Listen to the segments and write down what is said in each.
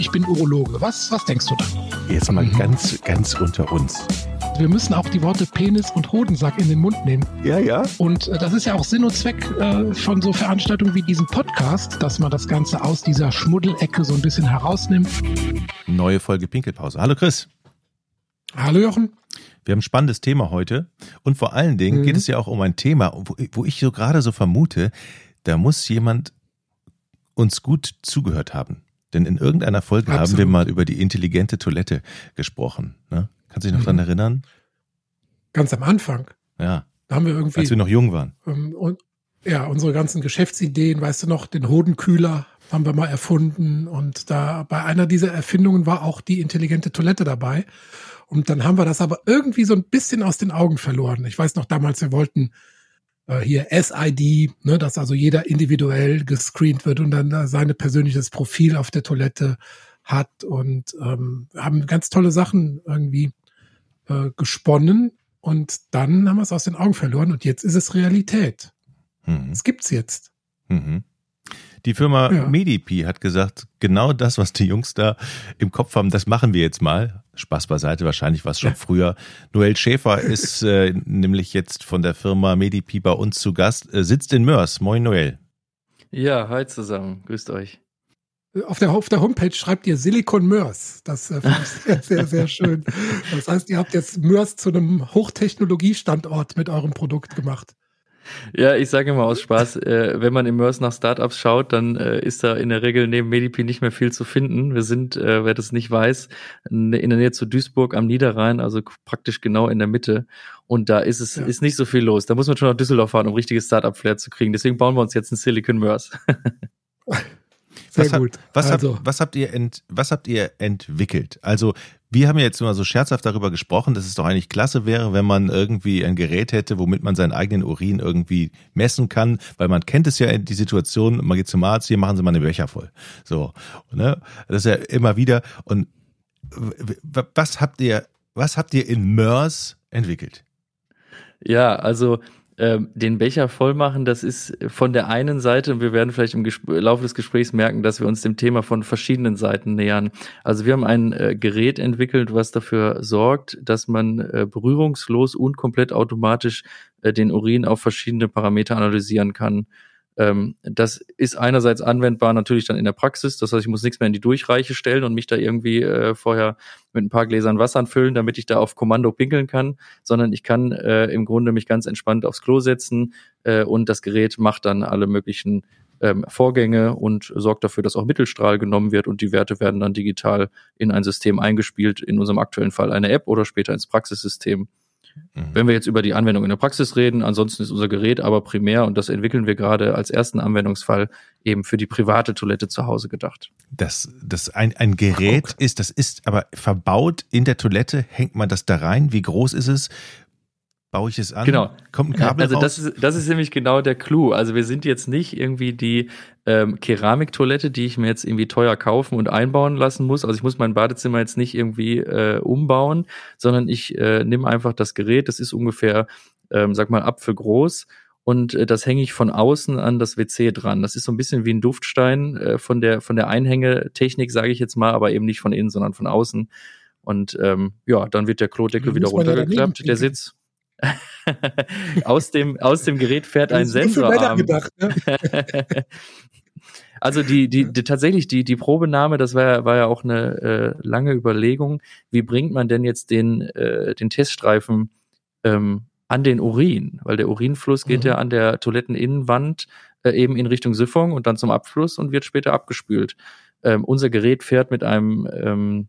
ich bin Urologe. Was, was denkst du da? Jetzt mal ganz, ganz unter uns. Wir müssen auch die Worte Penis und Hodensack in den Mund nehmen. Ja, ja. Und äh, das ist ja auch Sinn und Zweck äh, von so Veranstaltungen wie diesem Podcast, dass man das Ganze aus dieser Schmuddelecke so ein bisschen herausnimmt. Neue Folge Pinkelpause. Hallo Chris. Hallo Jochen. Wir haben ein spannendes Thema heute. Und vor allen Dingen mhm. geht es ja auch um ein Thema, wo, wo ich so gerade so vermute, da muss jemand uns gut zugehört haben. Denn in irgendeiner Folge Absolut. haben wir mal über die intelligente Toilette gesprochen. Ne? Kannst du dich noch mhm. dran erinnern? Ganz am Anfang. Ja. Da haben wir irgendwie. Als wir noch jung waren. Ähm, und, ja, unsere ganzen Geschäftsideen, weißt du noch, den Hodenkühler haben wir mal erfunden. Und da bei einer dieser Erfindungen war auch die intelligente Toilette dabei. Und dann haben wir das aber irgendwie so ein bisschen aus den Augen verloren. Ich weiß noch damals, wir wollten äh, hier SID, ne, dass also jeder individuell gescreent wird und dann äh, sein persönliches Profil auf der Toilette hat und ähm, haben ganz tolle Sachen irgendwie äh, gesponnen und dann haben wir es aus den Augen verloren und jetzt ist es Realität. Mhm. Es gibt's jetzt. Mhm. Die Firma ja. Medipi hat gesagt, genau das, was die Jungs da im Kopf haben, das machen wir jetzt mal. Spaß beiseite, wahrscheinlich war es schon ja. früher. Noel Schäfer ist äh, nämlich jetzt von der Firma Medipi bei uns zu Gast, äh, sitzt in Mörs. Moin Noel. Ja, hi zusammen, grüßt euch. Auf der, auf der Homepage schreibt ihr Silicon Mörs. Das äh, finde ich sehr, sehr, sehr schön. Das heißt, ihr habt jetzt Mörs zu einem Hochtechnologiestandort mit eurem Produkt gemacht. Ja, ich sage immer aus Spaß, äh, wenn man im Mörs nach Startups schaut, dann äh, ist da in der Regel neben Medipi nicht mehr viel zu finden. Wir sind, äh, wer das nicht weiß, in der Nähe zu Duisburg am Niederrhein, also praktisch genau in der Mitte. Und da ist es ja. ist nicht so viel los. Da muss man schon nach Düsseldorf fahren, um richtiges Startup-Flair zu kriegen. Deswegen bauen wir uns jetzt ein Silicon Mörs. Sehr was gut. Hat, was, also. habt, was, habt ihr ent, was habt ihr entwickelt? Also wir haben ja jetzt immer so scherzhaft darüber gesprochen, dass es doch eigentlich klasse wäre, wenn man irgendwie ein Gerät hätte, womit man seinen eigenen Urin irgendwie messen kann, weil man kennt es ja die Situation, man geht zum Arzt, hier machen Sie mal eine Becher voll. So, ne? Das ist ja immer wieder. Und was habt ihr, was habt ihr in MERS entwickelt? Ja, also ähm, den Becher voll machen, das ist von der einen Seite, und wir werden vielleicht im Gesp Laufe des Gesprächs merken, dass wir uns dem Thema von verschiedenen Seiten nähern. Also wir haben ein äh, Gerät entwickelt, was dafür sorgt, dass man äh, berührungslos und komplett automatisch äh, den Urin auf verschiedene Parameter analysieren kann. Ähm, das ist einerseits anwendbar natürlich dann in der Praxis. Das heißt, ich muss nichts mehr in die Durchreiche stellen und mich da irgendwie äh, vorher mit ein paar Gläsern Wasser füllen, damit ich da auf Kommando pinkeln kann, sondern ich kann äh, im Grunde mich ganz entspannt aufs Klo setzen äh, und das Gerät macht dann alle möglichen ähm, Vorgänge und sorgt dafür, dass auch Mittelstrahl genommen wird und die Werte werden dann digital in ein System eingespielt, in unserem aktuellen Fall eine App oder später ins Praxissystem. Mhm. Wenn wir jetzt über die Anwendung in der Praxis reden, ansonsten ist unser Gerät aber primär, und das entwickeln wir gerade als ersten Anwendungsfall, eben für die private Toilette zu Hause gedacht. Das, das ein, ein Gerät okay. ist, das ist aber verbaut in der Toilette, hängt man das da rein? Wie groß ist es? baue ich es an? Genau. Kommt ein Kabel Also raus? das ist, das ist nämlich genau der Clou. Also wir sind jetzt nicht irgendwie die ähm, Keramiktoilette, die ich mir jetzt irgendwie teuer kaufen und einbauen lassen muss. Also ich muss mein Badezimmer jetzt nicht irgendwie äh, umbauen, sondern ich äh, nehme einfach das Gerät. Das ist ungefähr, ähm, sag mal, apfelgroß und äh, das hänge ich von außen an das WC dran. Das ist so ein bisschen wie ein Duftstein äh, von der von der Einhängetechnik, sage ich jetzt mal, aber eben nicht von innen, sondern von außen. Und ähm, ja, dann wird der Klodeckel wieder runtergeklappt, der Sitz. aus, dem, aus dem Gerät fährt ein Sensorarm. Gedacht, ne? also die, die, die, tatsächlich die, die Probenahme, das war, war ja auch eine äh, lange Überlegung. Wie bringt man denn jetzt den, äh, den Teststreifen ähm, an den Urin? Weil der Urinfluss geht mhm. ja an der Toiletteninnenwand äh, eben in Richtung Siphon und dann zum Abfluss und wird später abgespült. Ähm, unser Gerät fährt mit einem ähm,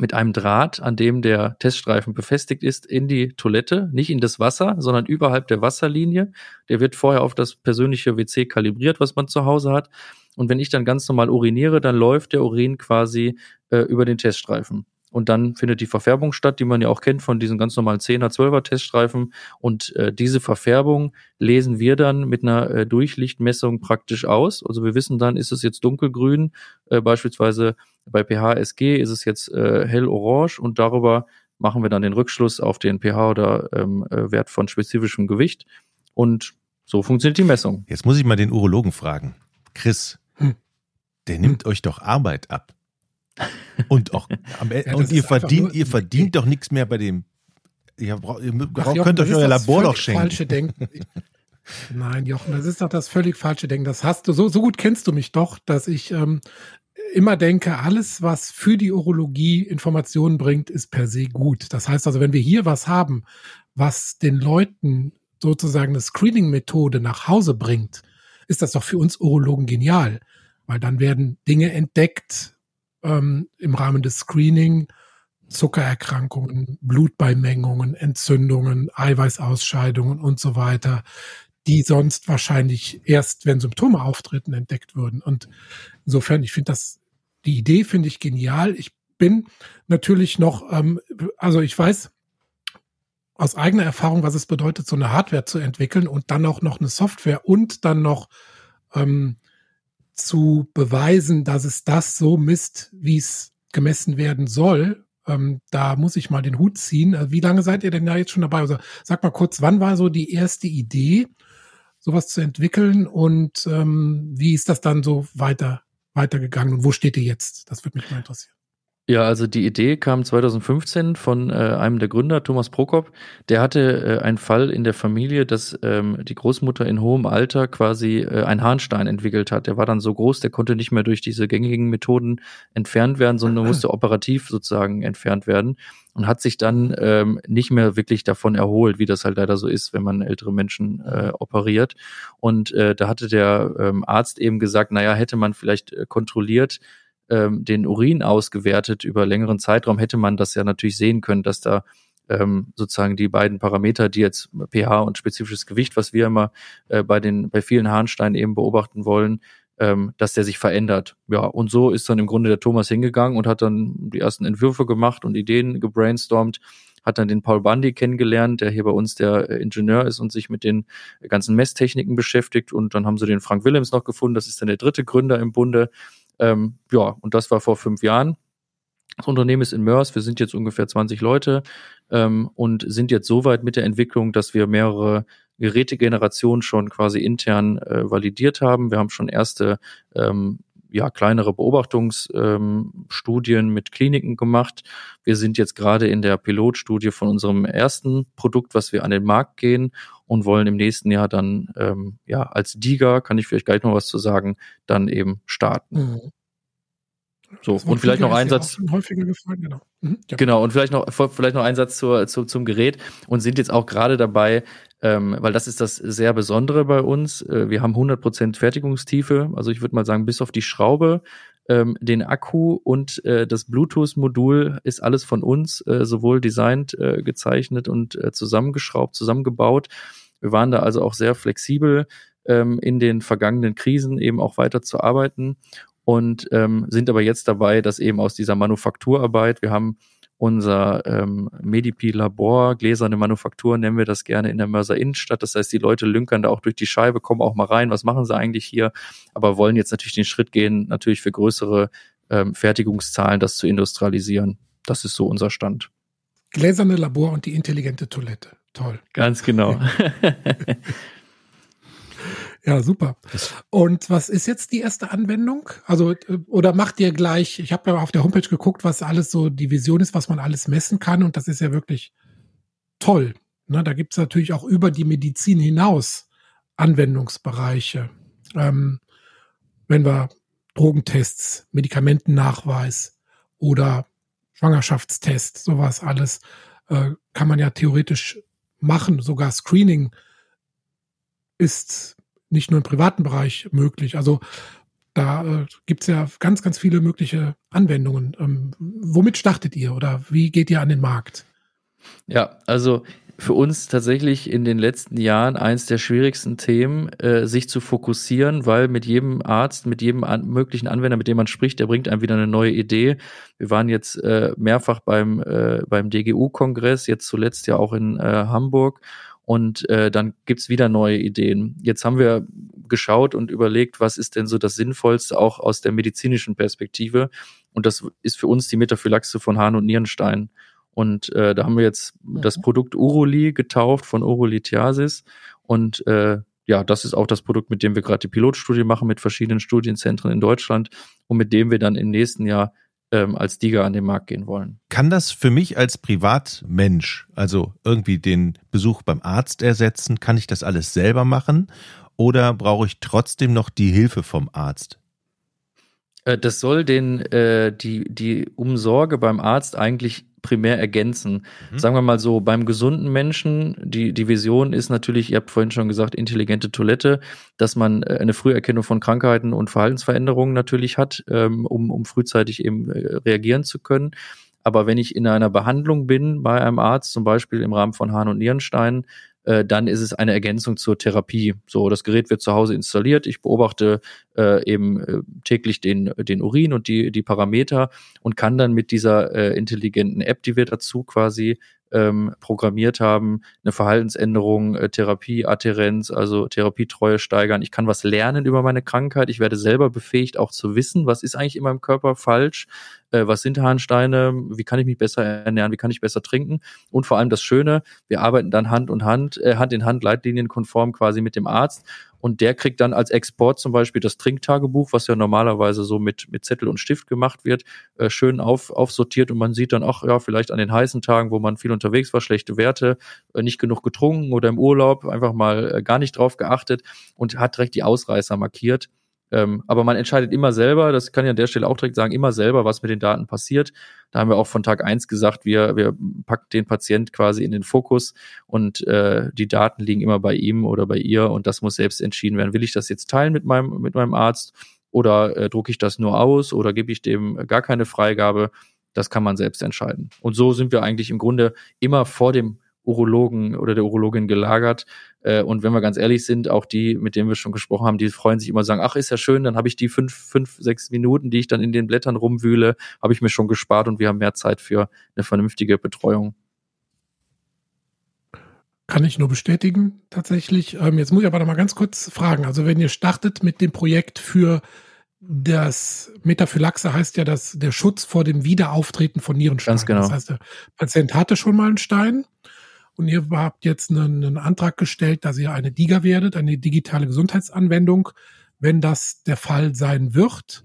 mit einem Draht, an dem der Teststreifen befestigt ist, in die Toilette, nicht in das Wasser, sondern überhalb der Wasserlinie. Der wird vorher auf das persönliche WC kalibriert, was man zu Hause hat. Und wenn ich dann ganz normal uriniere, dann läuft der Urin quasi äh, über den Teststreifen. Und dann findet die Verfärbung statt, die man ja auch kennt von diesen ganz normalen 10er, 12er Teststreifen. Und äh, diese Verfärbung lesen wir dann mit einer äh, Durchlichtmessung praktisch aus. Also wir wissen dann, ist es jetzt dunkelgrün, äh, beispielsweise bei pH-SG ist es jetzt äh, hell-orange und darüber machen wir dann den Rückschluss auf den pH oder ähm, äh, Wert von spezifischem Gewicht. Und so funktioniert die Messung. Jetzt muss ich mal den Urologen fragen. Chris, hm. der nimmt hm. euch doch Arbeit ab. Und auch am Ende, Ja, und ihr verdient, ihr verdient doch nichts mehr bei dem. Ihr, braucht, ihr Ach, könnt Jochen, das euch euer das Labor doch schenken. Falsche Denken. Nein, Jochen, das ist doch das völlig falsche Denken. Das hast du, so, so gut kennst du mich doch, dass ich ähm, immer denke, alles, was für die Urologie Informationen bringt, ist per se gut. Das heißt also, wenn wir hier was haben, was den Leuten sozusagen eine Screening-Methode nach Hause bringt, ist das doch für uns Urologen genial. Weil dann werden Dinge entdeckt ähm, im Rahmen des Screening, Zuckererkrankungen, Blutbeimengungen, Entzündungen, Eiweißausscheidungen und so weiter, die sonst wahrscheinlich erst, wenn Symptome auftreten, entdeckt würden. Und insofern, ich finde das, die Idee finde ich genial. Ich bin natürlich noch, ähm, also ich weiß aus eigener Erfahrung, was es bedeutet, so eine Hardware zu entwickeln und dann auch noch eine Software und dann noch ähm, zu beweisen, dass es das so misst, wie es gemessen werden soll. Ähm, da muss ich mal den Hut ziehen. Äh, Wie lange seid ihr denn da jetzt schon dabei? Also sag mal kurz, wann war so die erste Idee, sowas zu entwickeln und ähm, wie ist das dann so weiter weitergegangen und wo steht ihr jetzt? Das würde mich mal interessieren. Ja, also die Idee kam 2015 von äh, einem der Gründer, Thomas Prokop. Der hatte äh, einen Fall in der Familie, dass ähm, die Großmutter in hohem Alter quasi äh, einen Harnstein entwickelt hat. Der war dann so groß, der konnte nicht mehr durch diese gängigen Methoden entfernt werden, sondern musste operativ sozusagen entfernt werden und hat sich dann ähm, nicht mehr wirklich davon erholt, wie das halt leider so ist, wenn man ältere Menschen äh, operiert. Und äh, da hatte der ähm, Arzt eben gesagt, naja, hätte man vielleicht äh, kontrolliert, ähm, den Urin ausgewertet über längeren Zeitraum, hätte man das ja natürlich sehen können, dass da ähm, sozusagen die beiden Parameter, die jetzt pH und spezifisches Gewicht, was wir immer äh, bei den bei vielen Harnsteinen eben beobachten wollen, ähm, dass der sich verändert. Ja, und so ist dann im Grunde der Thomas hingegangen und hat dann die ersten Entwürfe gemacht und Ideen gebrainstormt, hat dann den Paul Bundy kennengelernt, der hier bei uns der äh, Ingenieur ist und sich mit den ganzen Messtechniken beschäftigt. Und dann haben sie den Frank Willems noch gefunden, das ist dann der dritte Gründer im Bunde. Ähm, ja, und das war vor fünf Jahren. Das Unternehmen ist in Mörs, wir sind jetzt ungefähr 20 Leute ähm, und sind jetzt so weit mit der Entwicklung, dass wir mehrere Gerätegenerationen schon quasi intern äh, validiert haben. Wir haben schon erste ähm, ja, kleinere Beobachtungsstudien ähm, mit Kliniken gemacht. Wir sind jetzt gerade in der Pilotstudie von unserem ersten Produkt, was wir an den Markt gehen und wollen im nächsten Jahr dann ähm, ja als DIGA, kann ich vielleicht gleich noch was zu sagen, dann eben starten. Mhm. So, Das und vielleicht noch ein Satz. häufiger genau. Mhm, ja. Genau, und vielleicht noch, vielleicht noch ein Satz zur, zu, zum Gerät und sind jetzt auch gerade dabei, ähm, weil das ist das sehr Besondere bei uns. Äh, wir haben 100% Fertigungstiefe, also ich würde mal sagen, bis auf die Schraube, ähm, den Akku und äh, das Bluetooth-Modul ist alles von uns, äh, sowohl designt, äh, gezeichnet und äh, zusammengeschraubt, zusammengebaut. Wir waren da also auch sehr flexibel ähm, in den vergangenen Krisen eben auch weiter zu arbeiten und ähm, sind aber jetzt dabei, dass eben aus dieser Manufakturarbeit, wir haben unser ähm, Medipi-Labor, gläserne Manufaktur nennen wir das gerne in der Mörser Innenstadt. Das heißt, die Leute lünkern da auch durch die Scheibe, kommen auch mal rein, was machen sie eigentlich hier, aber wollen jetzt natürlich den Schritt gehen, natürlich für größere ähm, Fertigungszahlen das zu industrialisieren. Das ist so unser Stand. Gläserne Labor und die intelligente Toilette. Toll. Ganz genau. Ja, super. Und was ist jetzt die erste Anwendung? Also, äh, oder macht ihr gleich, ich habe ja auf der Homepage geguckt, was alles so die Vision ist, was man alles messen kann. Und das ist ja wirklich toll. Ne, da gibt es natürlich auch über die Medizin hinaus Anwendungsbereiche. Ähm, wenn wir Drogentests, Medikamentennachweis oder Schwangerschaftstest, sowas alles, äh, kann man ja theoretisch machen. Sogar Screening ist nicht nur im privaten Bereich möglich. Also da äh, gibt es ja ganz, ganz viele mögliche Anwendungen. Ähm, womit startet ihr oder wie geht ihr an den Markt? Ja, also für uns tatsächlich in den letzten Jahren eins der schwierigsten Themen, äh, sich zu fokussieren, weil mit jedem Arzt, mit jedem an, möglichen Anwender, mit dem man spricht, der bringt einem wieder eine neue Idee. Wir waren jetzt äh, mehrfach beim, äh, beim DGU-Kongress, jetzt zuletzt ja auch in äh, Hamburg. Und äh, dann gibt's wieder neue Ideen. Jetzt haben wir geschaut und überlegt, was ist denn so das Sinnvollste auch aus der medizinischen Perspektive. Und das ist für uns die Metaphylaxe von Harn- und Nierenstein. Und äh, da haben wir jetzt mhm. das Produkt Uroli getauft von Urolithiasis. Und äh, ja, das ist auch das Produkt, mit dem wir gerade die Pilotstudie machen mit verschiedenen Studienzentren in Deutschland und mit dem wir dann im nächsten Jahr ähm, als Diga an den Markt gehen wollen. Kann das für mich als Privatmensch, also irgendwie den Besuch beim Arzt ersetzen? Kann ich das alles selber machen? Oder brauche ich trotzdem noch die Hilfe vom Arzt? Äh, das soll den, äh, die, die Umsorge beim Arzt eigentlich primär ergänzen. Mhm. Sagen wir mal so, beim gesunden Menschen, die, die Vision ist natürlich, ihr habt vorhin schon gesagt, intelligente Toilette, dass man äh, eine Früherkennung von Krankheiten und Verhaltensveränderungen natürlich hat, ähm, um, um frühzeitig eben äh, reagieren zu können. Aber wenn ich in einer Behandlung bin bei einem Arzt, zum Beispiel im Rahmen von Harn- und Nierenstein, äh, dann ist es eine Ergänzung zur Therapie. So, das Gerät wird zu Hause installiert. Ich beobachte äh, eben äh, täglich den, den Urin und die, die Parameter und kann dann mit dieser äh, intelligenten App, die wir dazu quasi ähm, programmiert haben, eine Verhaltensänderung, äh, Therapie, Adherenz, also Therapietreue steigern. Ich kann was lernen über meine Krankheit. Ich werde selber befähigt, auch zu wissen, was ist eigentlich in meinem Körper falsch, äh, was sind Harnsteine, wie kann ich mich besser ernähren, wie kann ich besser trinken. Und vor allem das Schöne, wir arbeiten dann Hand und Hand, äh, Hand in Hand, leitlinienkonform quasi mit dem Arzt und der kriegt dann als Export zum Beispiel das Trinktagebuch, was ja normalerweise so mit, mit Zettel und Stift gemacht wird, äh, schön auf, aufsortiert und man sieht dann, ach ja, vielleicht an den heißen Tagen, wo man viel unterwegs war, schlechte Werte, äh, nicht genug getrunken oder im Urlaub, einfach mal äh, gar nicht drauf geachtet und hat direkt die Ausreißer markiert. Ähm, aber man entscheidet immer selber, das kann ich an der Stelle auch direkt sagen, immer selber, was mit den Daten passiert. Da haben wir auch von Tag eins gesagt, wir, wir packen den Patient quasi in den Fokus und äh, die Daten liegen immer bei ihm oder bei ihr und das muss selbst entschieden werden. Will ich das jetzt teilen mit meinem, mit meinem Arzt oder äh, drucke ich das nur aus oder gebe ich dem gar keine Freigabe? Das kann man selbst entscheiden. Und so sind wir eigentlich im Grunde immer vor dem Urologen oder der Urologin gelagert. Äh, und wenn wir ganz ehrlich sind, auch die, mit denen wir schon gesprochen haben, die freuen sich immer sagen, ach, ist ja schön, dann habe ich die fünf, fünf, sechs Minuten, die ich dann in den Blättern rumwühle, habe ich mir schon gespart und wir haben mehr Zeit für eine vernünftige Betreuung. Kann ich nur bestätigen, tatsächlich. Ähm, jetzt muss ich aber noch mal ganz kurz fragen. Also wenn ihr startet mit dem Projekt für das Metaphylaxe heißt ja, dass der Schutz vor dem Wiederauftreten von Nierensteinen. Ganz genau. Das heißt, der Patient hatte schon mal einen Stein und ihr habt jetzt einen, einen Antrag gestellt, dass ihr eine DIGA werdet, eine digitale Gesundheitsanwendung. Wenn das der Fall sein wird,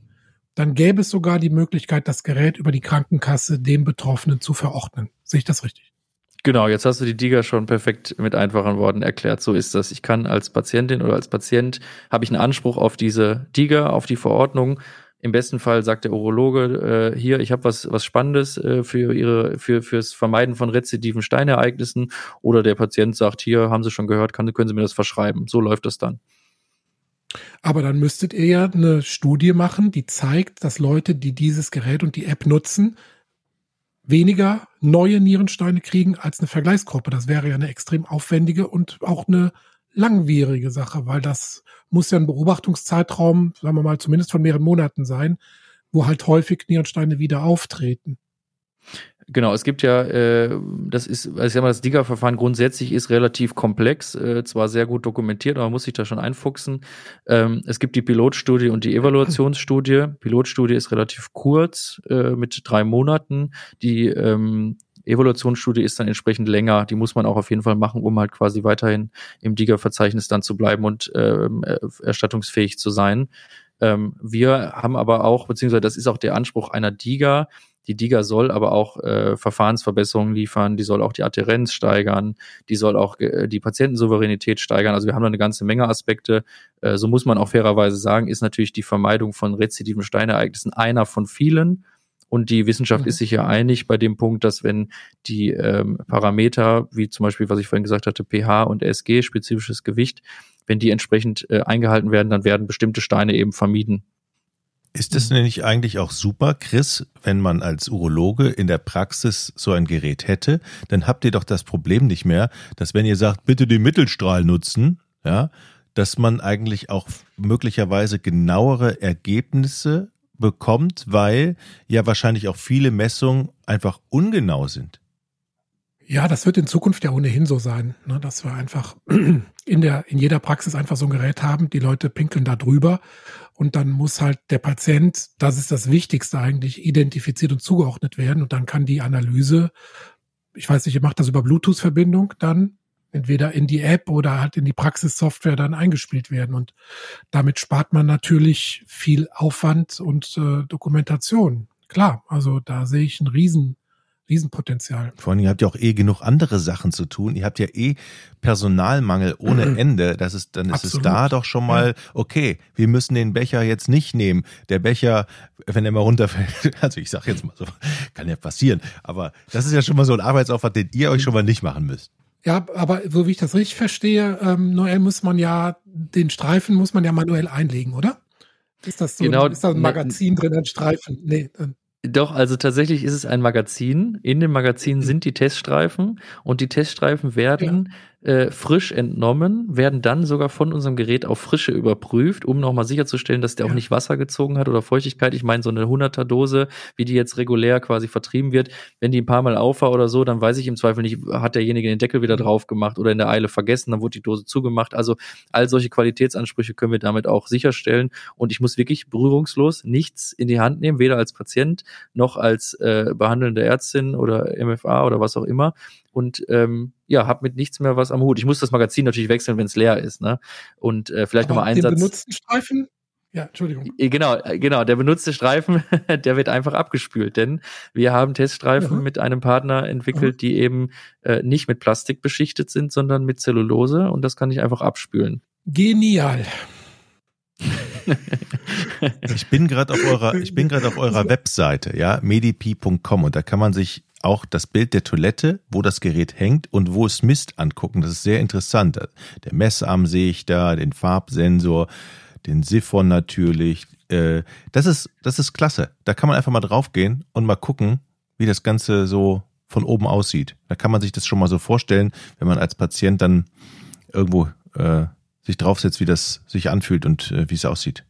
dann gäbe es sogar die Möglichkeit, das Gerät über die Krankenkasse dem Betroffenen zu verordnen. Sehe ich das richtig? Genau, jetzt hast du die DIGA schon perfekt mit einfachen Worten erklärt. So ist das. Ich kann als Patientin oder als Patient habe ich einen Anspruch auf diese DIGA, auf die Verordnung im besten Fall sagt der Urologe äh, hier, ich habe was was Spannendes äh, für ihre für fürs Vermeiden von rezidiven Steinereignissen oder der Patient sagt hier, haben Sie schon gehört, kann, können Sie mir das verschreiben. So läuft das dann. Aber dann müsstet ihr ja eine Studie machen, die zeigt, dass Leute, die dieses Gerät und die App nutzen, weniger neue Nierensteine kriegen als eine Vergleichsgruppe. Das wäre ja eine extrem aufwendige und auch eine langwierige Sache, weil das muss ja ein Beobachtungszeitraum, sagen wir mal, zumindest von mehreren Monaten sein, wo halt häufig Nierensteine wieder auftreten. Genau, es gibt ja, äh, das ist, also ich sag mal, das DIGA-Verfahren grundsätzlich ist relativ komplex, äh, zwar sehr gut dokumentiert, aber man muss sich da schon einfuchsen. Ähm, es gibt die Pilotstudie und die Evaluationsstudie. Pilotstudie ist relativ kurz, äh, mit drei Monaten. Die ähm, Evaluationsstudie ist dann entsprechend länger. Die muss man auch auf jeden Fall machen, um halt quasi weiterhin im DIGA-Verzeichnis dann zu bleiben und ähm, äh, erstattungsfähig zu sein. Ähm, wir haben aber auch, beziehungsweise das ist auch der Anspruch einer DIGA, die DIGA soll aber auch äh, Verfahrensverbesserungen liefern, die soll auch die Adherenz steigern, die soll auch äh, die Patientensouveränität steigern. Also wir haben da eine ganze Menge Aspekte. Äh, so muss man auch fairerweise sagen, ist natürlich die Vermeidung von rezidiven Steinereignissen einer von vielen. Und die Wissenschaft mhm. ist sich ja einig bei dem Punkt, dass wenn die ähm, Parameter, wie zum Beispiel, was ich vorhin gesagt hatte, pH und SG, spezifisches Gewicht, wenn die entsprechend äh, eingehalten werden, dann werden bestimmte Steine eben vermieden. Ist es nämlich eigentlich auch super, Chris, wenn man als Urologe in der Praxis so ein Gerät hätte, dann habt ihr doch das Problem nicht mehr, dass wenn ihr sagt, bitte den Mittelstrahl nutzen, ja, dass man eigentlich auch möglicherweise genauere Ergebnisse bekommt, weil ja wahrscheinlich auch viele Messungen einfach ungenau sind. Ja, das wird in Zukunft ja ohnehin so sein, ne, dass wir einfach in der, in jeder Praxis einfach so ein Gerät haben. Die Leute pinkeln da drüber und dann muss halt der Patient, das ist das Wichtigste eigentlich, identifiziert und zugeordnet werden und dann kann die Analyse, ich weiß nicht, ihr macht das über Bluetooth-Verbindung dann entweder in die App oder halt in die Praxissoftware dann eingespielt werden. Und damit spart man natürlich viel Aufwand und äh, Dokumentation. klar, also da sehe ich ein riesen, Riesenpotenzial. Vor allem, ihr habt ja auch eh genug andere Sachen zu tun. Ihr habt ja eh Personalmangel ohne Ende. Das ist, dann ist Absolut. es da doch schon mal, okay, wir müssen den Becher jetzt nicht nehmen. Der Becher, wenn er mal runterfällt, also ich sag jetzt mal so, kann ja passieren. Aber das ist ja schon mal so ein Arbeitsaufwand, den ihr euch schon mal nicht machen müsst. Ja, aber so wie ich das richtig verstehe, ähm, Noel muss man ja, den Streifen muss man ja manuell einlegen, oder? Ist das so? Genau, ist da ein Magazin drin, ein Streifen? Nee. Doch, also tatsächlich ist es ein Magazin. In dem Magazin mhm. sind die Teststreifen und die Teststreifen werden ja äh, frisch entnommen, werden dann sogar von unserem Gerät auf Frische überprüft, um nochmal sicherzustellen, dass der ja. auch nicht Wasser gezogen hat oder Feuchtigkeit. Ich meine, so eine 100er Dose, wie die jetzt regulär quasi vertrieben wird, wenn die ein paar Mal auf war oder so, dann weiß ich im Zweifel nicht, hat derjenige den Deckel wieder drauf gemacht oder in der Eile vergessen, dann wurde die Dose zugemacht. Also all solche Qualitätsansprüche können wir damit auch sicherstellen. Und ich muss wirklich berührungslos nichts in die Hand nehmen, weder als Patient noch als äh, behandelnde Ärztin oder MFA oder was auch immer und ähm, ja, habe mit nichts mehr was am Hut. Ich muss das Magazin natürlich wechseln, wenn es leer ist, ne? Und äh, vielleicht nochmal einen Satz. benutzten Streifen? Ja, Entschuldigung. Genau, äh, genau. Der benutzte Streifen, der wird einfach abgespült, denn wir haben Teststreifen ja. mit einem Partner entwickelt, ja. die eben äh, nicht mit Plastik beschichtet sind, sondern mit Zellulose und das kann ich einfach abspülen. Genial. ich bin gerade auf eurer, ich bin gerade auf eurer Webseite, ja, medipi.com und da kann man sich auch das Bild der Toilette, wo das Gerät hängt und wo es misst, angucken. Das ist sehr interessant. Der Messarm sehe ich da, den Farbsensor, den Siphon natürlich. Äh, das ist, das ist klasse. Da kann man einfach mal draufgehen und mal gucken, wie das Ganze so von oben aussieht. Da kann man sich das schon mal so vorstellen, wenn man als Patient dann irgendwo äh, sich draufsetzt, wie das sich anfühlt und äh, wie es aussieht.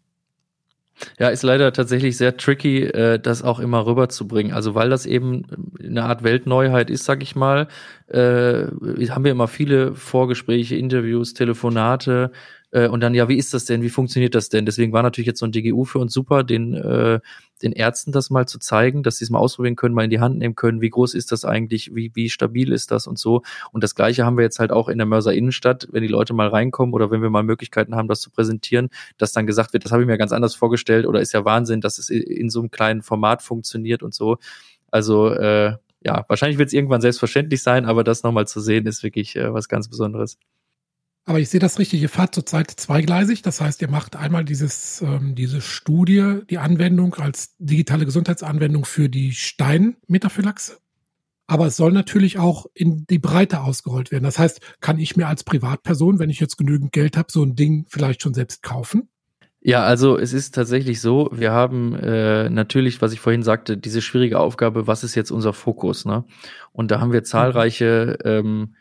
Ja, ist leider tatsächlich sehr tricky, äh, das auch immer rüberzubringen. Also weil das eben eine Art Weltneuheit ist, sag ich mal, äh, haben wir immer viele Vorgespräche, Interviews, Telefonate, äh, und dann, ja, wie ist das denn? Wie funktioniert das denn? Deswegen war natürlich jetzt so ein DGU für uns super, den, äh, den Ärzten das mal zu zeigen, dass sie es mal ausprobieren können, mal in die Hand nehmen können. Wie groß ist das eigentlich? Wie, wie stabil ist das und so? Und das Gleiche haben wir jetzt halt auch in der Mörser Innenstadt, wenn die Leute mal reinkommen oder wenn wir mal Möglichkeiten haben, das zu präsentieren, dass dann gesagt wird, das habe ich mir ganz anders vorgestellt oder ist ja Wahnsinn, dass es in so einem kleinen Format funktioniert und so. Also, äh, ja, wahrscheinlich wird es irgendwann selbstverständlich sein, aber das nochmal zu sehen, ist wirklich äh, was ganz Besonderes. Aber ich sehe das richtig, ihr fahrt zurzeit zweigleisig. Das heißt, ihr macht einmal dieses, ähm, diese Studie, die Anwendung als digitale Gesundheitsanwendung für die Steinmetaphylaxe. Aber es soll natürlich auch in die Breite ausgerollt werden. Das heißt, kann ich mir als Privatperson, wenn ich jetzt genügend Geld habe, so ein Ding vielleicht schon selbst kaufen? Ja, also es ist tatsächlich so, wir haben äh, natürlich, was ich vorhin sagte, diese schwierige Aufgabe, was ist jetzt unser Fokus? Ne? Und da haben wir zahlreiche ähm,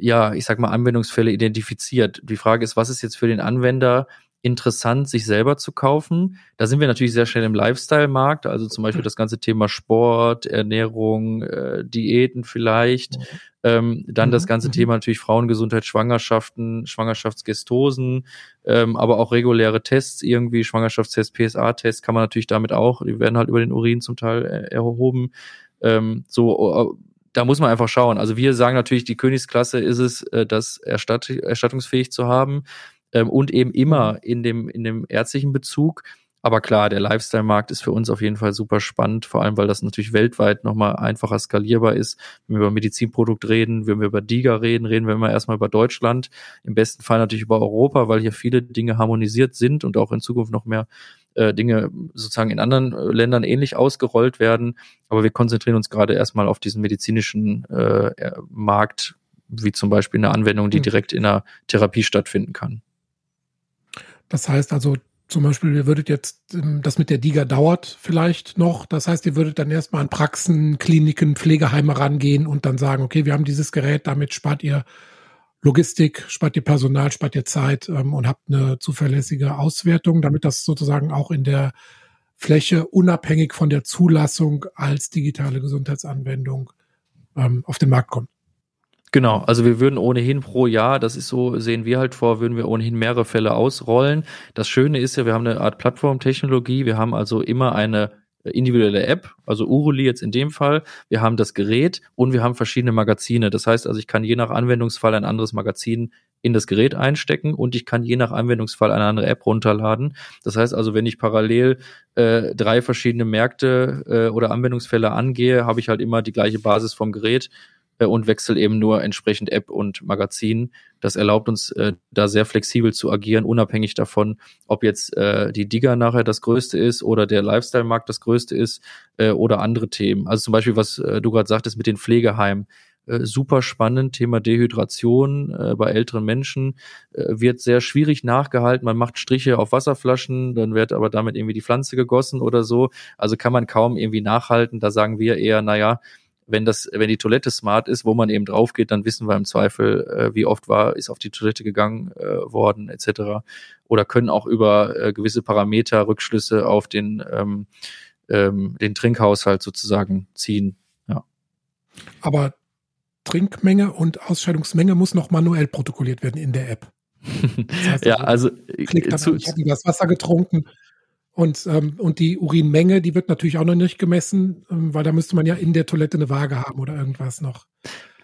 ja, ich sag mal, Anwendungsfälle identifiziert. Die Frage ist, was ist jetzt für den Anwender interessant, sich selber zu kaufen? Da sind wir natürlich sehr schnell im Lifestyle-Markt, also zum Beispiel das ganze Thema Sport, Ernährung, äh, Diäten vielleicht. Mhm. Ähm, dann das mhm. ganze mhm. Thema natürlich Frauengesundheit, Schwangerschaften, Schwangerschaftsgestosen, ähm, aber auch reguläre Tests, irgendwie Schwangerschaftstests, PSA-Tests kann man natürlich damit auch, die werden halt über den Urin zum Teil äh, erhoben. Ähm, so da muss man einfach schauen. Also wir sagen natürlich, die Königsklasse ist es, äh, das erstatt, erstattungsfähig zu haben ähm, und eben immer mhm. in dem, in dem ärztlichen Bezug. Aber klar, der Lifestyle-Markt ist für uns auf jeden Fall super spannend, vor allem weil das natürlich weltweit nochmal einfacher skalierbar ist. Wenn wir über Medizinprodukt reden, wenn wir über DIGA reden, reden wir immer erstmal über Deutschland, im besten Fall natürlich über Europa, weil hier viele Dinge harmonisiert sind und auch in Zukunft noch mehr äh, Dinge sozusagen in anderen äh, Ländern ähnlich ausgerollt werden. Aber wir konzentrieren uns gerade erstmal auf diesen medizinischen äh, Markt, wie zum Beispiel eine Anwendung, die hm. direkt in einer Therapie stattfinden kann. Das heißt also, zum Beispiel, ihr würdet jetzt, ähm, das mit der DIGA dauert vielleicht noch. Das heißt, ihr würdet dann erstmal an Praxen, Kliniken, Pflegeheime rangehen und dann sagen, okay, wir haben dieses Gerät, damit spart ihr Logistik, spart ihr Personal, spart ihr Zeit ähm, und habt eine zuverlässige Auswertung, damit das sozusagen auch in der Fläche unabhängig von der Zulassung als digitale Gesundheitsanwendung ähm, auf den Markt kommt. Genau, also wir würden ohnehin pro Jahr, das ist so, sehen wir halt vor, würden wir ohnehin mehrere Fälle ausrollen. Das Schöne ist ja, wir haben eine Art Plattformtechnologie, wir haben also immer eine individuelle App, also Uruli jetzt in dem Fall, wir haben das Gerät und wir haben verschiedene Magazine. Das heißt also, ich kann je nach Anwendungsfall ein anderes Magazin in das Gerät einstecken und ich kann je nach Anwendungsfall eine andere App runterladen. Das heißt also, wenn ich parallel äh, drei verschiedene Märkte äh, oder Anwendungsfälle angehe, habe ich halt immer die gleiche Basis vom Gerät äh, und wechsle eben nur entsprechend App und Magazin. Das erlaubt uns äh, da sehr flexibel zu agieren, unabhängig davon, ob jetzt äh, die Digger nachher das Größte ist oder der Lifestyle-Markt das Größte ist äh, oder andere Themen. Also zum Beispiel, was äh, du gerade sagtest mit den Pflegeheimen. Äh, super spannend, Thema Dehydration äh, bei älteren Menschen äh, wird sehr schwierig nachgehalten. Man macht Striche auf Wasserflaschen, dann wird aber damit irgendwie die Pflanze gegossen oder so. Also kann man kaum irgendwie nachhalten. Da sagen wir eher, naja, wenn das, wenn die Toilette smart ist, wo man eben drauf geht, dann wissen wir im Zweifel, äh, wie oft war, ist auf die Toilette gegangen äh, worden, etc. Oder können auch über äh, gewisse Parameter Rückschlüsse auf den, ähm, ähm, den Trinkhaushalt sozusagen ziehen. Ja. Aber Trinkmenge und Ausscheidungsmenge muss noch manuell protokolliert werden in der App. Das heißt, ja, also, also zu, ich habe das Wasser getrunken und, ähm, und die Urinmenge, die wird natürlich auch noch nicht gemessen, ähm, weil da müsste man ja in der Toilette eine Waage haben oder irgendwas noch.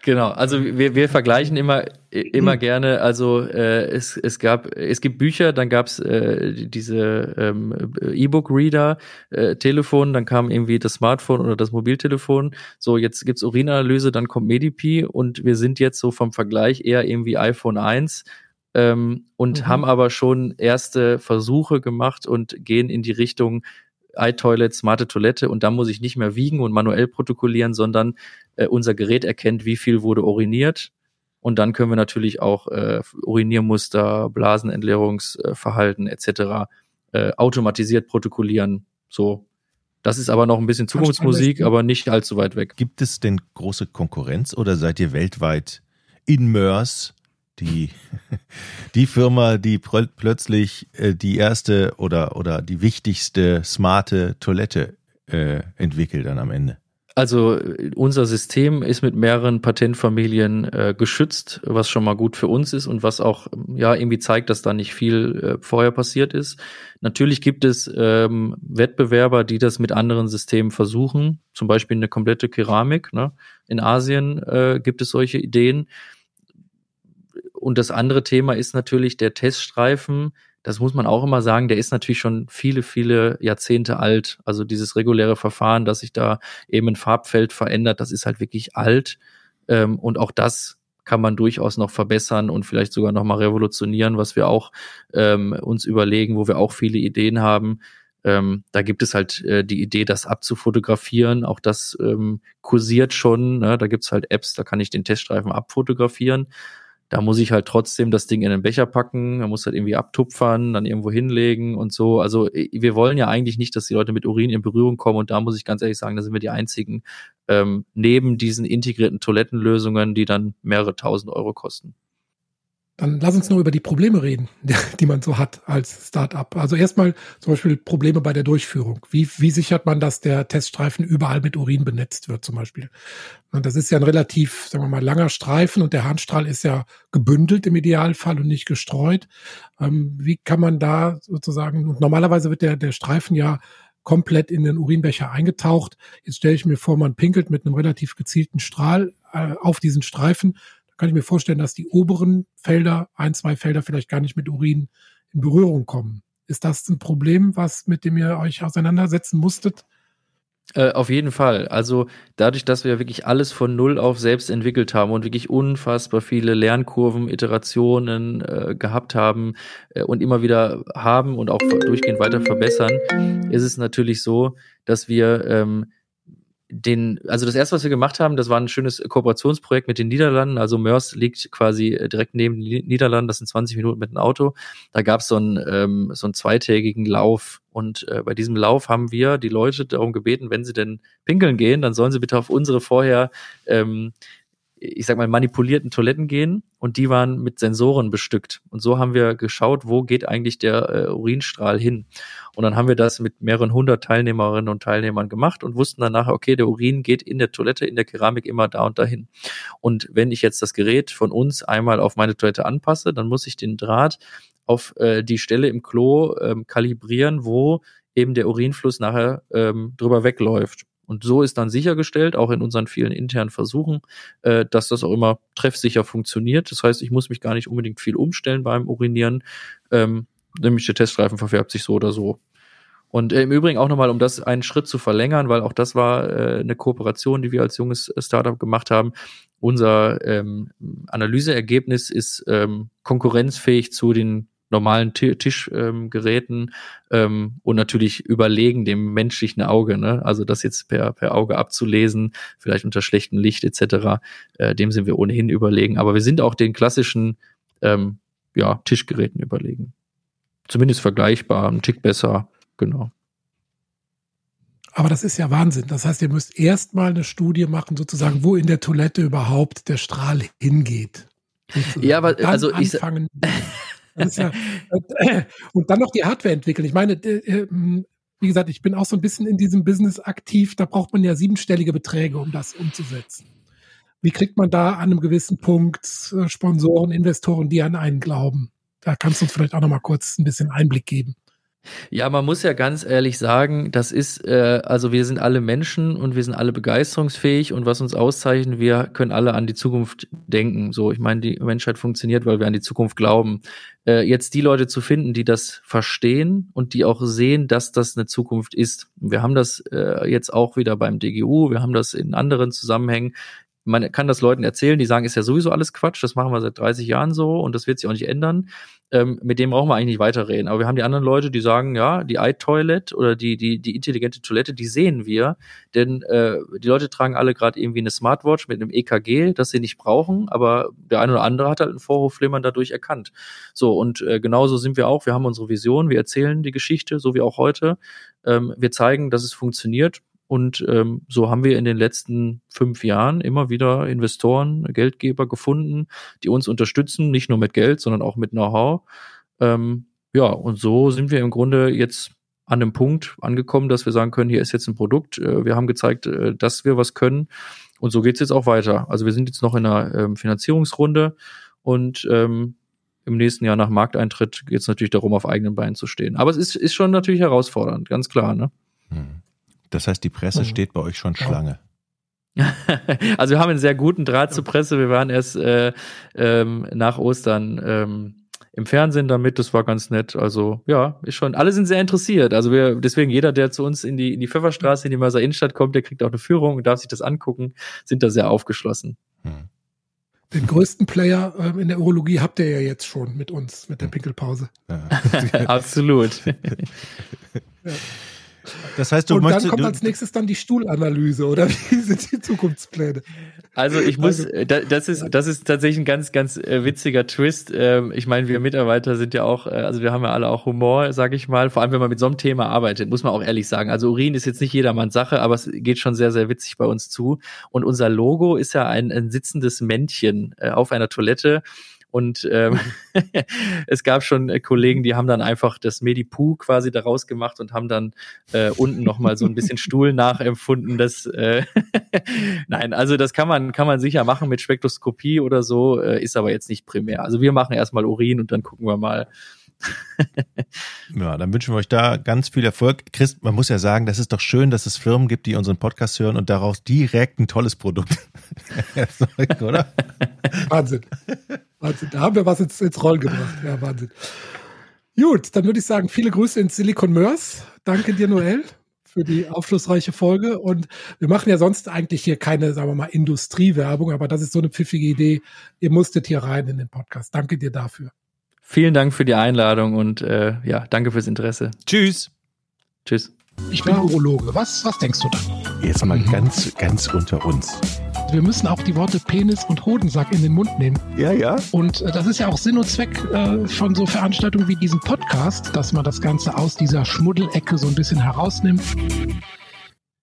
Genau, also wir, wir vergleichen immer immer mhm. gerne. Also äh, es, es gab es gibt Bücher, dann gab's äh, diese ähm, E-Book-Reader, äh, Telefon, dann kam irgendwie das Smartphone oder das Mobiltelefon. So jetzt gibt's Urinanalyse, dann kommt Medipi und wir sind jetzt so vom Vergleich eher irgendwie iPhone 1 ähm, und mhm. haben aber schon erste Versuche gemacht und gehen in die Richtung iToilet, smarte Toilette und da muss ich nicht mehr wiegen und manuell protokollieren, sondern äh, unser Gerät erkennt, wie viel wurde uriniert und dann können wir natürlich auch äh, Uriniermuster, Blasenentleerungsverhalten etc. Äh, automatisiert protokollieren. So, das ist aber noch ein bisschen Zukunftsmusik, aber nicht allzu weit weg. Gibt es denn große Konkurrenz oder seid ihr weltweit in MERS die, die Firma, die plötzlich äh, die erste oder, oder die wichtigste smarte Toilette äh, entwickelt dann am Ende? Also unser System ist mit mehreren Patentfamilien äh, geschützt, was schon mal gut für uns ist und was auch ja irgendwie zeigt, dass da nicht viel äh, vorher passiert ist. Natürlich gibt es ähm, Wettbewerber, die das mit anderen Systemen versuchen, zum Beispiel eine komplette Keramik. Ne? In Asien äh, gibt es solche Ideen. Und das andere Thema ist natürlich der Teststreifen. Das muss man auch immer sagen, der ist natürlich schon viele, viele Jahrzehnte alt. Also dieses reguläre Verfahren, dass sich da eben ein Farbfeld verändert, das ist halt wirklich alt. Ähm, und auch das kann man durchaus noch verbessern und vielleicht sogar noch mal revolutionieren, was wir auch ähm, uns überlegen, wo wir auch viele Ideen haben. Ähm, da gibt es halt äh, die Idee, das abzufotografieren. Auch das ähm, kursiert schon. Ne? Da gibt's halt Apps, da kann ich den Teststreifen abfotografieren. Da muss ich halt trotzdem das Ding in den Becher packen, man muss halt irgendwie abtupfern, dann irgendwo hinlegen und so. Also wir wollen ja eigentlich nicht, dass die Leute mit Urin in Berührung kommen und da muss ich ganz ehrlich sagen, da sind wir die einzigen ähm, neben diesen integrierten Toilettenlösungen, die dann mehrere tausend Euro kosten. Dann lass uns noch über die Probleme reden, die man so hat als Startup. Also erstmal zum Beispiel Probleme bei der Durchführung. Wie, wie sichert man, dass der Teststreifen überall mit Urin benetzt wird zum Beispiel? Und das ist ja ein relativ, sagen wir mal, langer Streifen und der Handstrahl ist ja gebündelt im Idealfall und nicht gestreut. Ähm, wie kann man da sozusagen, und normalerweise wird der, der Streifen ja komplett in den Urinbecher eingetaucht. Jetzt stelle ich mir vor, man pinkelt mit einem relativ gezielten Strahl äh, auf diesen Streifen kann ich mir vorstellen, dass die oberen Felder, ein, zwei Felder vielleicht gar nicht mit Urin in Berührung kommen. Ist das ein Problem, was mit dem ihr euch auseinandersetzen musstet? Äh, auf jeden Fall. Also dadurch, dass wir wirklich alles von Null auf selbst entwickelt haben und wirklich unfassbar viele Lernkurven, Iterationen äh, gehabt haben äh, und immer wieder haben und auch durchgehend weiter verbessern, ist es natürlich so, dass wir ähm, den, also das erste, was wir gemacht haben, das war ein schönes Kooperationsprojekt mit den Niederlanden. Also Mörs liegt quasi äh, direkt neben den Niederlanden, das sind 20 Minuten mit dem Auto. Da gab es so einen, ähm, so einen zweitägigen Lauf. Und äh, bei diesem Lauf haben wir die Leute darum gebeten, wenn sie denn pinkeln gehen, dann sollen sie bitte auf unsere vorher ähm, ich sag mal, manipulierten Toiletten gehen und die waren mit Sensoren bestückt. Und so haben wir geschaut, wo geht eigentlich der äh, Urinstrahl hin. Und dann haben wir das mit mehreren hundert Teilnehmerinnen und Teilnehmern gemacht und wussten dann nachher, okay, der Urin geht in der Toilette, in der Keramik immer da und dahin. Und wenn ich jetzt das Gerät von uns einmal auf meine Toilette anpasse, dann muss ich den Draht auf äh, die Stelle im Klo ähm, kalibrieren, wo eben der Urinfluss nachher ähm, drüber wegläuft. Und so ist dann sichergestellt, auch in unseren vielen internen Versuchen, äh, dass das auch immer treffsicher funktioniert. Das heißt, ich muss mich gar nicht unbedingt viel umstellen beim Urinieren. Ähm, nämlich der Teststreifen verfärbt sich so oder so. Und äh, im Übrigen auch nochmal, um das einen Schritt zu verlängern, weil auch das war äh, eine Kooperation, die wir als junges Startup gemacht haben. Unser ähm, Analyseergebnis ist ähm, konkurrenzfähig zu den normalen Tischgeräten ähm, und natürlich überlegen dem menschlichen Auge. Ne? Also das jetzt per, per Auge abzulesen, vielleicht unter schlechtem Licht etc., äh, dem sind wir ohnehin überlegen. Aber wir sind auch den klassischen ähm, ja, Tischgeräten überlegen. Zumindest vergleichbar, ein Tick besser, genau. Aber das ist ja Wahnsinn. Das heißt, ihr müsst erstmal eine Studie machen, sozusagen, wo in der Toilette überhaupt der Strahl hingeht. Sozusagen. Ja, aber also anfangen. ich. Ja, und dann noch die Hardware entwickeln. Ich meine, äh, wie gesagt, ich bin auch so ein bisschen in diesem Business aktiv. Da braucht man ja siebenstellige Beträge, um das umzusetzen. Wie kriegt man da an einem gewissen Punkt äh, Sponsoren, Investoren, die an einen glauben? Da kannst du uns vielleicht auch noch mal kurz ein bisschen Einblick geben. Ja, man muss ja ganz ehrlich sagen, das ist, äh, also wir sind alle Menschen und wir sind alle begeisterungsfähig und was uns auszeichnet, wir können alle an die Zukunft denken. So, ich meine, die Menschheit funktioniert, weil wir an die Zukunft glauben. Äh, jetzt die Leute zu finden, die das verstehen und die auch sehen, dass das eine Zukunft ist. Wir haben das äh, jetzt auch wieder beim DGU, wir haben das in anderen Zusammenhängen man kann das Leuten erzählen, die sagen, ist ja sowieso alles Quatsch, das machen wir seit 30 Jahren so und das wird sich auch nicht ändern. Ähm, mit dem brauchen wir eigentlich nicht weiterreden. Aber wir haben die anderen Leute, die sagen, ja, die iToilet oder die, die, die intelligente Toilette, die sehen wir. Denn äh, die Leute tragen alle gerade irgendwie eine Smartwatch mit einem EKG, das sie nicht brauchen, aber der eine oder andere hat halt ein Vorhofflimmern dadurch erkannt. So, und äh, genauso sind wir auch. Wir haben unsere Vision, wir erzählen die Geschichte, so wie auch heute. Ähm, wir zeigen, dass es funktioniert und ähm, so haben wir in den letzten fünf Jahren immer wieder Investoren, Geldgeber gefunden, die uns unterstützen, nicht nur mit Geld, sondern auch mit Know-how. Ähm, ja, und so sind wir im Grunde jetzt an dem Punkt angekommen, dass wir sagen können, hier ist jetzt ein Produkt. Äh, wir haben gezeigt, äh, dass wir was können. Und so geht's jetzt auch weiter. Also wir sind jetzt noch in einer ähm, Finanzierungsrunde und ähm, im nächsten Jahr nach Markteintritt geht es natürlich darum, auf eigenen Beinen zu stehen. Aber es ist, ist schon natürlich herausfordernd, ganz klar. Ne? Hm. Das heißt, die Presse mhm. steht bei euch schon Schlange. also wir haben einen sehr guten Draht zur Presse. Wir waren erst äh, ähm, nach Ostern ähm, im Fernsehen damit. Das war ganz nett. Also ja, ist schon. Alle sind sehr interessiert. Also wir deswegen jeder, der zu uns in die in die Pfefferstraße in die Mörser Innenstadt kommt, der kriegt auch eine Führung und darf sich das angucken. Sind da sehr aufgeschlossen. Hm. Den größten Player äh, in der Urologie habt ihr ja jetzt schon mit uns mit der hm. Pinkelpause. Ja. Absolut. ja. Das heißt, du Und dann kommt als nächstes dann die Stuhlanalyse, oder wie sind die Zukunftspläne? Also ich muss, also, äh, das ist, das ist tatsächlich ein ganz, ganz äh, witziger Twist. Ähm, ich meine, wir Mitarbeiter sind ja auch, äh, also wir haben ja alle auch Humor, sage ich mal. Vor allem, wenn man mit so einem Thema arbeitet, muss man auch ehrlich sagen. Also Urin ist jetzt nicht jedermanns Sache, aber es geht schon sehr, sehr witzig bei uns zu. Und unser Logo ist ja ein, ein sitzendes Männchen auf einer Toilette und ähm, es gab schon äh, Kollegen, die haben dann einfach das Medipu quasi daraus gemacht und haben dann äh, unten nochmal so ein bisschen Stuhl nachempfunden. Das äh, nein, also das kann man, kann man sicher machen mit Spektroskopie oder so, äh, ist aber jetzt nicht primär. Also wir machen erstmal Urin und dann gucken wir mal, ja, dann wünschen wir euch da ganz viel Erfolg. Chris, man muss ja sagen, das ist doch schön, dass es Firmen gibt, die unseren Podcast hören und daraus direkt ein tolles Produkt erzeugen, oder? Wahnsinn. Wahnsinn. Da haben wir was ins, ins Rollen gebracht. Ja, Wahnsinn. Gut, dann würde ich sagen, viele Grüße ins Silicon Mörs. Danke dir, Noel, für die aufschlussreiche Folge. Und wir machen ja sonst eigentlich hier keine, sagen wir mal, Industriewerbung, aber das ist so eine pfiffige Idee. Ihr musstet hier rein in den Podcast. Danke dir dafür. Vielen Dank für die Einladung und äh, ja, danke fürs Interesse. Tschüss. Tschüss. Ich bin Urologe. Was, was denkst du da? Jetzt mal mhm. ganz, ganz unter uns. Wir müssen auch die Worte Penis und Hodensack in den Mund nehmen. Ja, ja. Und äh, das ist ja auch Sinn und Zweck äh, von so Veranstaltungen wie diesem Podcast, dass man das Ganze aus dieser Schmuddelecke so ein bisschen herausnimmt.